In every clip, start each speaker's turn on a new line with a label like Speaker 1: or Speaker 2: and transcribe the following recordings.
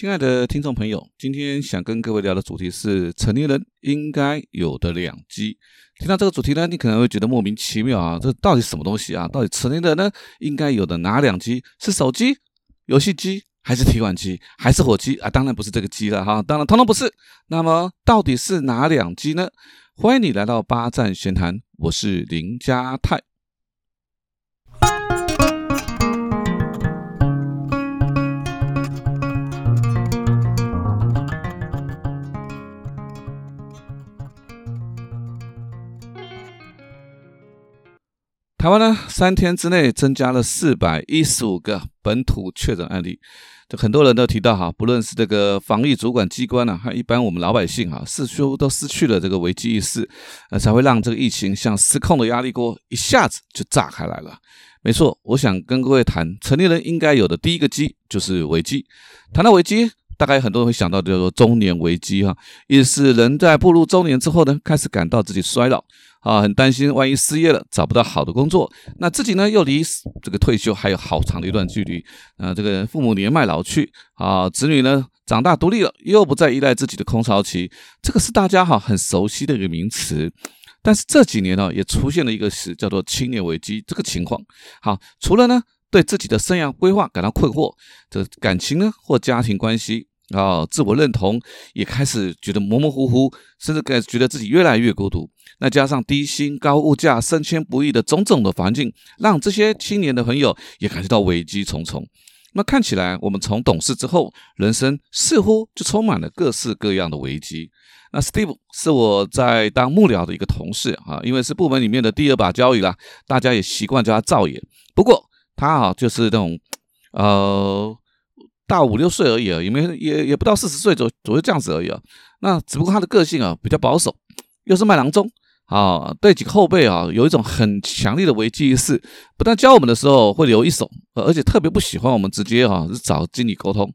Speaker 1: 亲爱的听众朋友，今天想跟各位聊的主题是成年人应该有的两机。听到这个主题呢，你可能会觉得莫名其妙啊，这到底什么东西啊？到底成年人呢应该有的哪两机？是手机、游戏机，还是提款机，还是火机啊？当然不是这个机了哈，当然通通不是。那么到底是哪两机呢？欢迎你来到八站闲谈，我是林家泰。台湾呢，三天之内增加了四百一十五个本土确诊案例，就很多人都提到哈，不论是这个防疫主管机关呢，还一般我们老百姓啊，似乎都失去了这个危机意识，呃，才会让这个疫情像失控的压力锅一下子就炸开来了。没错，我想跟各位谈，成年人应该有的第一个机就是危机。谈到危机，大概很多人会想到叫做中年危机哈，意思是人在步入中年之后呢，开始感到自己衰老。啊，很担心，万一失业了，找不到好的工作，那自己呢又离这个退休还有好长的一段距离。啊，这个父母年迈老去，啊，子女呢长大独立了，又不再依赖自己的空巢期，这个是大家哈很熟悉的一个名词。但是这几年呢，也出现了一个词叫做青年危机这个情况。好，除了呢对自己的生涯规划感到困惑，这感情呢或家庭关系啊，自我认同也开始觉得模模糊糊，甚至感觉得自己越来越孤独。那加上低薪、高物价、升迁不易的种种的环境，让这些青年的朋友也感觉到危机重重。那看起来，我们从懂事之后，人生似乎就充满了各式各样的危机。那 Steve 是我在当幕僚的一个同事啊，因为是部门里面的第二把交椅啦，大家也习惯叫他赵爷。不过他啊，就是那种呃大五六岁而已啊，也没也也不到四十岁左左右这样子而已啊。那只不过他的个性啊比较保守，又是卖郎中。啊，对几个后辈啊，有一种很强烈的危机意识。不但教我们的时候会留一手，而且特别不喜欢我们直接啊是找经理沟通。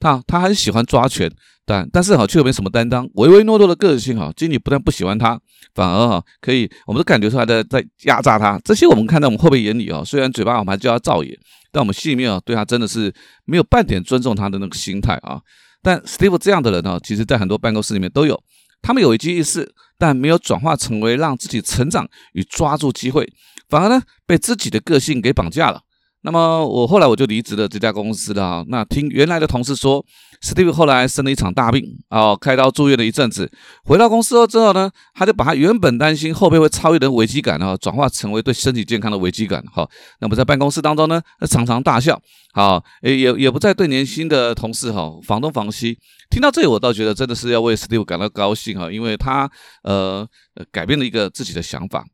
Speaker 1: 他他很喜欢抓权，但但是哈却没什么担当，唯唯诺诺的个性哈。经理不但不喜欢他，反而哈可以，我们都感觉出来的在压榨他。这些我们看在我们后辈眼里啊，虽然嘴巴我们还叫他赵爷，但我们心里面啊对他真的是没有半点尊重他的那个心态啊。但 Steve 这样的人呢，其实在很多办公室里面都有。他们有一机意识，但没有转化成为让自己成长与抓住机会，反而呢被自己的个性给绑架了。那么我后来我就离职了这家公司了。那听原来的同事说，Steve 后来生了一场大病，哦，开刀住院了一阵子。回到公司后之后呢，他就把他原本担心后辈会超越的危机感啊，转化成为对身体健康的危机感。哈，那么在办公室当中呢，常常大笑，好，也也也不再对年轻的同事哈房东房西。听到这里，我倒觉得真的是要为 Steve 感到高兴哈，因为他呃改变了一个自己的想法。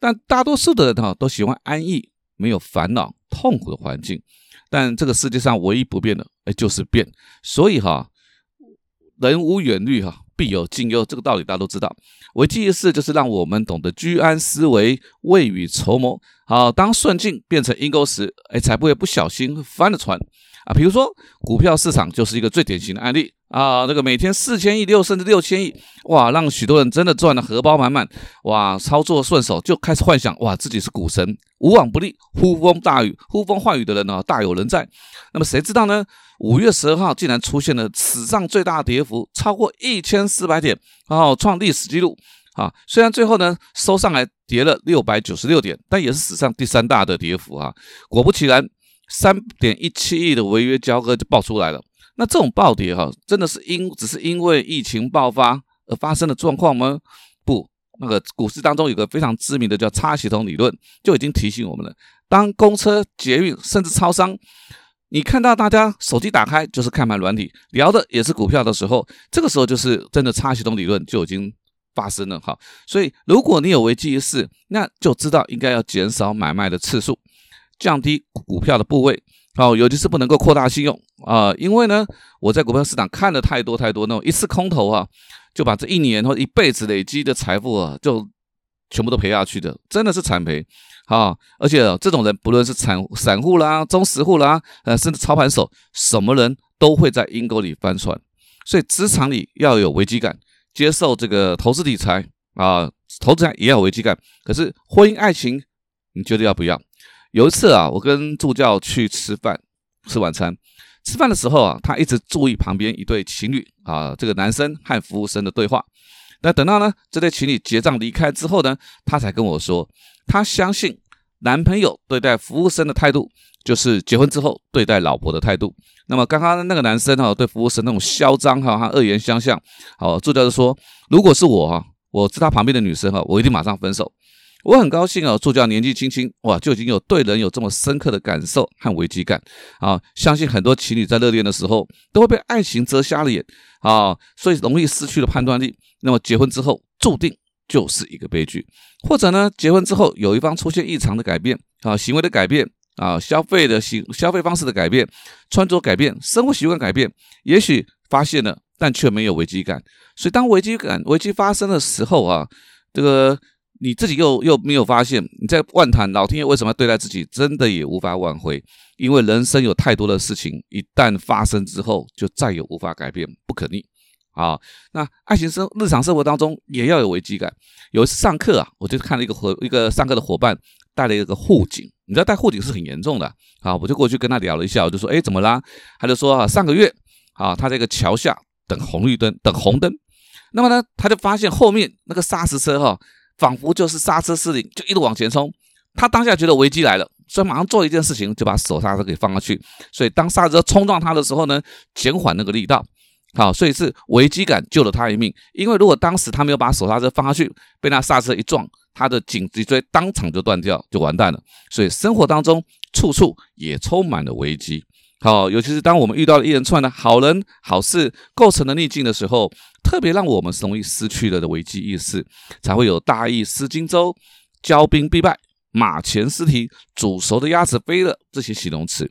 Speaker 1: 但大多数的人哈都喜欢安逸、没有烦恼、痛苦的环境。但这个世界上唯一不变的，哎，就是变。所以哈，人无远虑哈，必有近忧，这个道理大家都知道。危机意识就是让我们懂得居安思危、未雨绸缪。好，当顺境变成阴沟时，哎，才不会不小心翻了船啊。比如说股票市场就是一个最典型的案例。啊，那个每天四千亿六甚至六千亿，哇，让许多人真的赚的荷包满满，哇，操作顺手就开始幻想，哇，自己是股神，无往不利，呼风大雨、呼风唤雨的人呢，大有人在。那么谁知道呢？五月十二号竟然出现了史上最大跌幅，超过一千四百点，然后创历史记录。啊，虽然最后呢收上来跌了六百九十六点，但也是史上第三大的跌幅啊。果不其然，三点一七亿的违约交割就爆出来了。那这种暴跌哈，真的是因只是因为疫情爆发而发生的状况吗？不，那个股市当中有个非常知名的叫差系统理论，就已经提醒我们了。当公车、捷运甚至超商，你看到大家手机打开就是看盘软体，聊的也是股票的时候，这个时候就是真的差系统理论就已经发生了哈。所以如果你有危机意识，那就知道应该要减少买卖的次数，降低股票的部位。好，尤其是不能够扩大信用啊，因为呢，我在股票市场看了太多太多那种一次空头啊，就把这一年或一辈子累积的财富啊，就全部都赔下去的，真的是惨赔啊！而且这种人，不论是散散户啦、中实户啦，呃，甚至操盘手，什么人都会在阴沟里翻船。所以职场里要有危机感，接受这个投资理财啊，投资也要有危机感。可是婚姻爱情，你觉得要不要？有一次啊，我跟助教去吃饭吃晚餐，吃饭的时候啊，他一直注意旁边一对情侣啊，这个男生和服务生的对话。那等到呢这对情侣结账离开之后呢，他才跟我说，他相信男朋友对待服务生的态度，就是结婚之后对待老婆的态度。那么刚刚那个男生哈，对服务生那种嚣张哈，他恶言相向。好，助教就说，如果是我哈，我是他旁边的女生哈，我一定马上分手。我很高兴啊，助教年纪轻轻哇，就已经有对人有这么深刻的感受和危机感啊！相信很多情侣在热恋的时候都会被爱情遮瞎了眼啊，所以容易失去了判断力。那么结婚之后注定就是一个悲剧，或者呢，结婚之后有一方出现异常的改变啊，行为的改变啊，消费的行消费方式的改变，穿着改变，生活习惯改变，也许发现了，但却没有危机感。所以当危机感危机发生的时候啊，这个。你自己又又没有发现，你在万谈老天爷为什么要对待自己，真的也无法挽回，因为人生有太多的事情，一旦发生之后，就再也无法改变，不可逆。啊，那爱情生日常生活当中也要有危机感。有一次上课啊，我就看了一个伙一个上课的伙伴带了一个护颈，你知道带护颈是很严重的啊，我就过去跟他聊了一下，我就说，哎，怎么啦？他就说啊，上个月啊，他在一个桥下等红绿灯，等红灯，那么呢，他就发现后面那个砂石车哈。仿佛就是刹车失灵，就一路往前冲。他当下觉得危机来了，所以马上做一件事情，就把手刹车给放下去。所以当刹车冲撞他的时候呢，减缓那个力道。好，所以是危机感救了他一命。因为如果当时他没有把手刹车放下去，被那刹车一撞，他的颈脊椎当场就断掉，就完蛋了。所以生活当中处处也充满了危机。好，尤其是当我们遇到了一连串的好人好事构成的逆境的时候。特别让我们容易失去了的危机意识，才会有大意失荆州、骄兵必败、马前失蹄、煮熟的鸭子飞了这些形容词。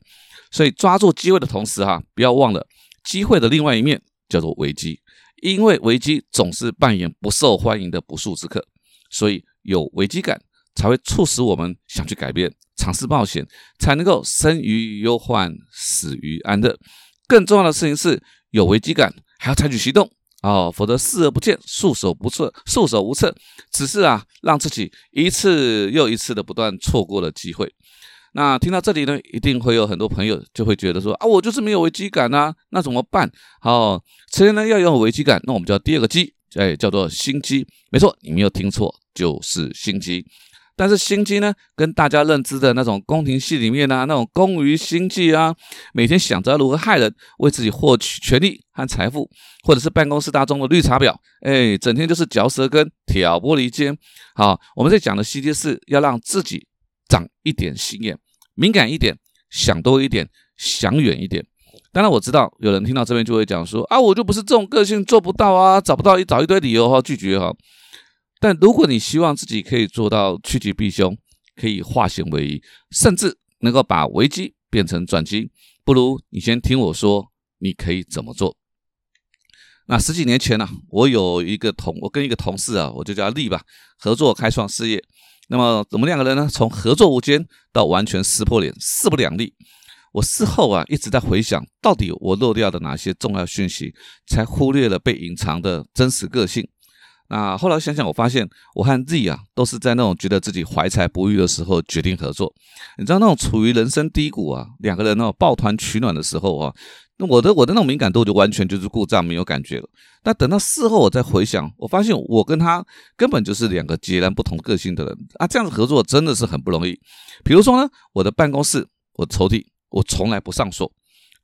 Speaker 1: 所以抓住机会的同时，哈，不要忘了机会的另外一面叫做危机，因为危机总是扮演不受欢迎的不速之客。所以有危机感，才会促使我们想去改变、尝试冒险，才能够生于忧患，死于安乐。更重要的事情是，有危机感还要采取行动。哦，否则视而不见，束手不策，束手无策，只是啊，让自己一次又一次的不断错过了机会。那听到这里呢，一定会有很多朋友就会觉得说啊，我就是没有危机感啊，那怎么办？好，首先呢要有危机感，那我们叫第二个机，哎，叫做心机。没错，你没有听错，就是心机。但是心机呢，跟大家认知的那种宫廷戏里面啊，那种工于心计啊，每天想着如何害人，为自己获取权力和财富，或者是办公室当中的绿茶婊，哎，整天就是嚼舌根、挑拨离间。好，我们在讲的心机是要让自己长一点心眼，敏感一点，想多一点，想远一点。当然，我知道有人听到这边就会讲说啊，我就不是这种个性，做不到啊，找不到一找一堆理由哈，拒绝哈。但如果你希望自己可以做到趋吉避凶，可以化险为夷，甚至能够把危机变成转机，不如你先听我说，你可以怎么做？那十几年前呢，我有一个同，我跟一个同事啊，我就叫利吧，合作开创事业。那么我们两个人呢，从合作无间到完全撕破脸，势不两立。我事后啊，一直在回想，到底我漏掉的哪些重要讯息，才忽略了被隐藏的真实个性。那后来想想，我发现我和 Z 啊，都是在那种觉得自己怀才不遇的时候决定合作。你知道那种处于人生低谷啊，两个人那种抱团取暖的时候啊，那我的我的那种敏感度就完全就是故障，没有感觉了。但等到事后我再回想，我发现我跟他根本就是两个截然不同个性的人啊，这样子合作真的是很不容易。比如说呢，我的办公室，我抽屉我从来不上锁，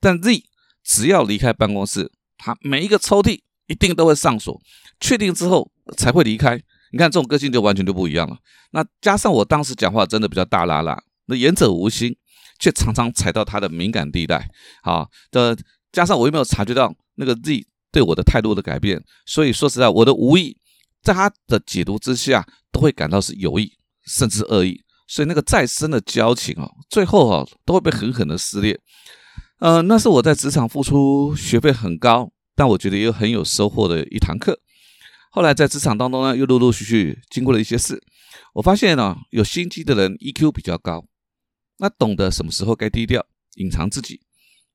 Speaker 1: 但 Z 只要离开办公室，他每一个抽屉一定都会上锁，确定之后。才会离开。你看这种个性就完全就不一样了。那加上我当时讲话真的比较大拉拉，那言者无心，却常常踩到他的敏感地带。好，的加上我又没有察觉到那个 Z 对我的态度的改变，所以说实在，我的无意在他的解读之下，都会感到是有意甚至恶意。所以那个再深的交情啊，最后啊都会被狠狠的撕裂。呃，那是我在职场付出学费很高，但我觉得又很有收获的一堂课。后来在职场当中呢，又陆陆续续经过了一些事，我发现呢，有心机的人 EQ 比较高，那懂得什么时候该低调隐藏自己，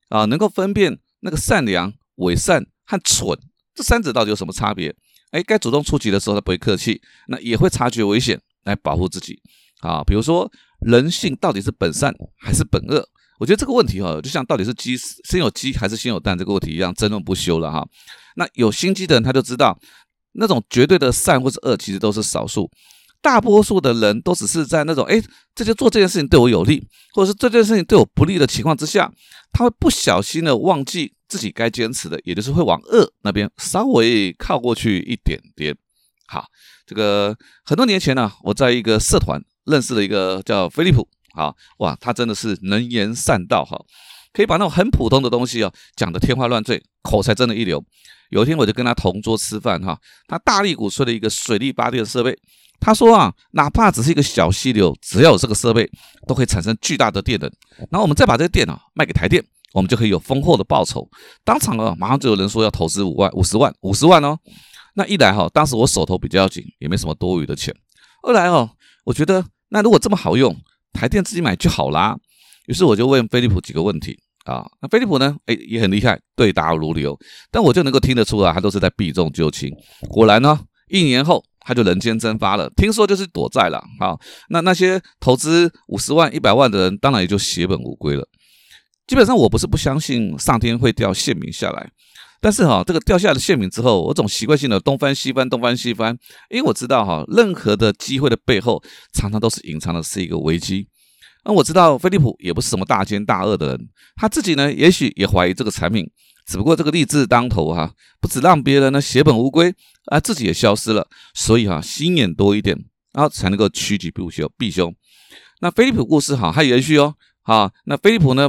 Speaker 1: 啊，能够分辨那个善良、伪善和蠢这三者到底有什么差别？哎，该主动出击的时候他不会客气，那也会察觉危险来保护自己，啊，比如说人性到底是本善还是本恶？我觉得这个问题哈，就像到底是鸡先有鸡还是先有蛋这个问题一样，争论不休了哈。那有心机的人他就知道，那种绝对的善或是恶其实都是少数，大多数的人都只是在那种哎，这就做这件事情对我有利，或者是这件事情对我不利的情况之下，他会不小心的忘记自己该坚持的，也就是会往恶那边稍微靠过去一点点。好，这个很多年前呢，我在一个社团认识了一个叫飞利浦，好哇，他真的是能言善道哈，可以把那种很普通的东西哦讲得天花乱坠，口才真的一流。有一天我就跟他同桌吃饭哈，他大力鼓吹了一个水力发电设备，他说啊，哪怕只是一个小溪流，只要有这个设备，都可以产生巨大的电能。然后我们再把这个电啊卖给台电，我们就可以有丰厚的报酬。当场啊，马上就有人说要投资五万、五十万、五十万哦。那一来哈，当时我手头比较紧，也没什么多余的钱；二来哦，我觉得那如果这么好用，台电自己买就好啦。于是我就问飞利浦几个问题啊。那飞利浦呢，哎，也很厉害，对答如流。但我就能够听得出来，他都是在避重就轻。果然呢，一年后他就人间蒸发了，听说就是躲债了。好，那那些投资五十万、一百万的人，当然也就血本无归了。基本上，我不是不相信上天会掉馅饼下来。但是哈，这个掉下来的馅饼之后，我总习惯性的东翻西翻，东翻西翻，因为我知道哈，任何的机会的背后，常常都是隐藏的是一个危机。那我知道飞利浦也不是什么大奸大恶的人，他自己呢，也许也怀疑这个产品，只不过这个利字当头哈，不止让别人呢血本无归，啊，自己也消失了，所以哈，心眼多一点，然后才能够趋吉避凶避凶。那飞利浦故事哈还延续哦，啊，那飞利浦呢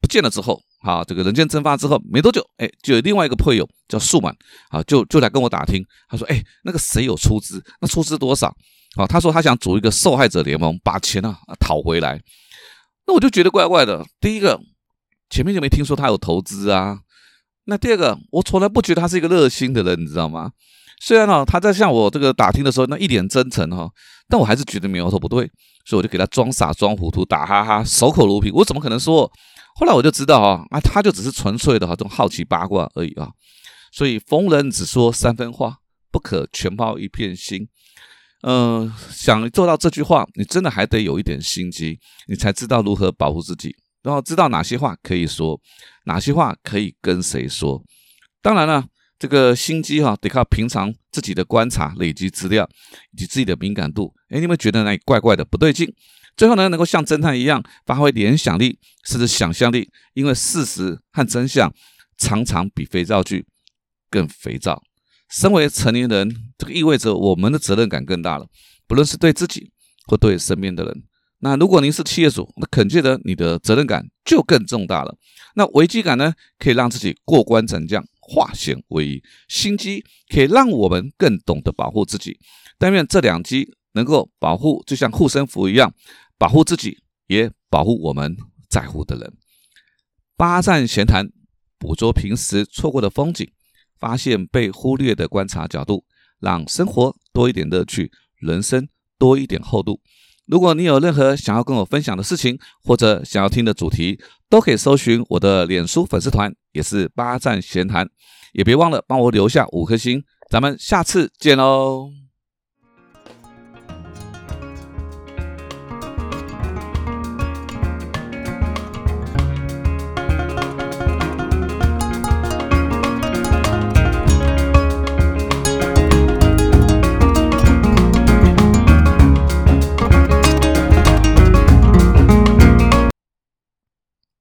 Speaker 1: 不见了之后。啊，这个人间蒸发之后没多久，哎，就有另外一个朋友叫素满，啊，就就来跟我打听，他说，哎，那个谁有出资？那出资多少？啊，他说他想组一个受害者联盟，把钱啊讨回来。那我就觉得怪怪的。第一个，前面就没听说他有投资啊。那第二个，我从来不觉得他是一个热心的人，你知道吗？虽然呢，他在向我这个打听的时候，那一脸真诚哈，但我还是觉得苗头不对，所以我就给他装傻装糊涂，打哈哈，守口如瓶。我怎么可能说？后来我就知道啊，啊，他就只是纯粹的哈这种好奇八卦而已啊，所以逢人只说三分话，不可全抛一片心。嗯，想做到这句话，你真的还得有一点心机，你才知道如何保护自己，然后知道哪些话可以说，哪些话可以跟谁说。当然了，这个心机哈，得靠平常自己的观察、累积资料以及自己的敏感度。哎，你们觉得哪里怪怪的，不对劲？最后呢，能够像侦探一样发挥联想力，甚至想象力，因为事实和真相常常比肥皂剧更肥皂。身为成年人，这个意味着我们的责任感更大了，不论是对自己或对身边的人。那如果您是企业主，那肯定的，你的责任感就更重大了。那危机感呢，可以让自己过关斩将，化险为夷；心机可以让我们更懂得保护自己。但愿这两机能够保护，就像护身符一样。保护自己，也保护我们在乎的人。八站闲谈，捕捉平时错过的风景，发现被忽略的观察角度，让生活多一点乐趣，人生多一点厚度。如果你有任何想要跟我分享的事情，或者想要听的主题，都可以搜寻我的脸书粉丝团，也是八站闲谈。也别忘了帮我留下五颗星。咱们下次见喽！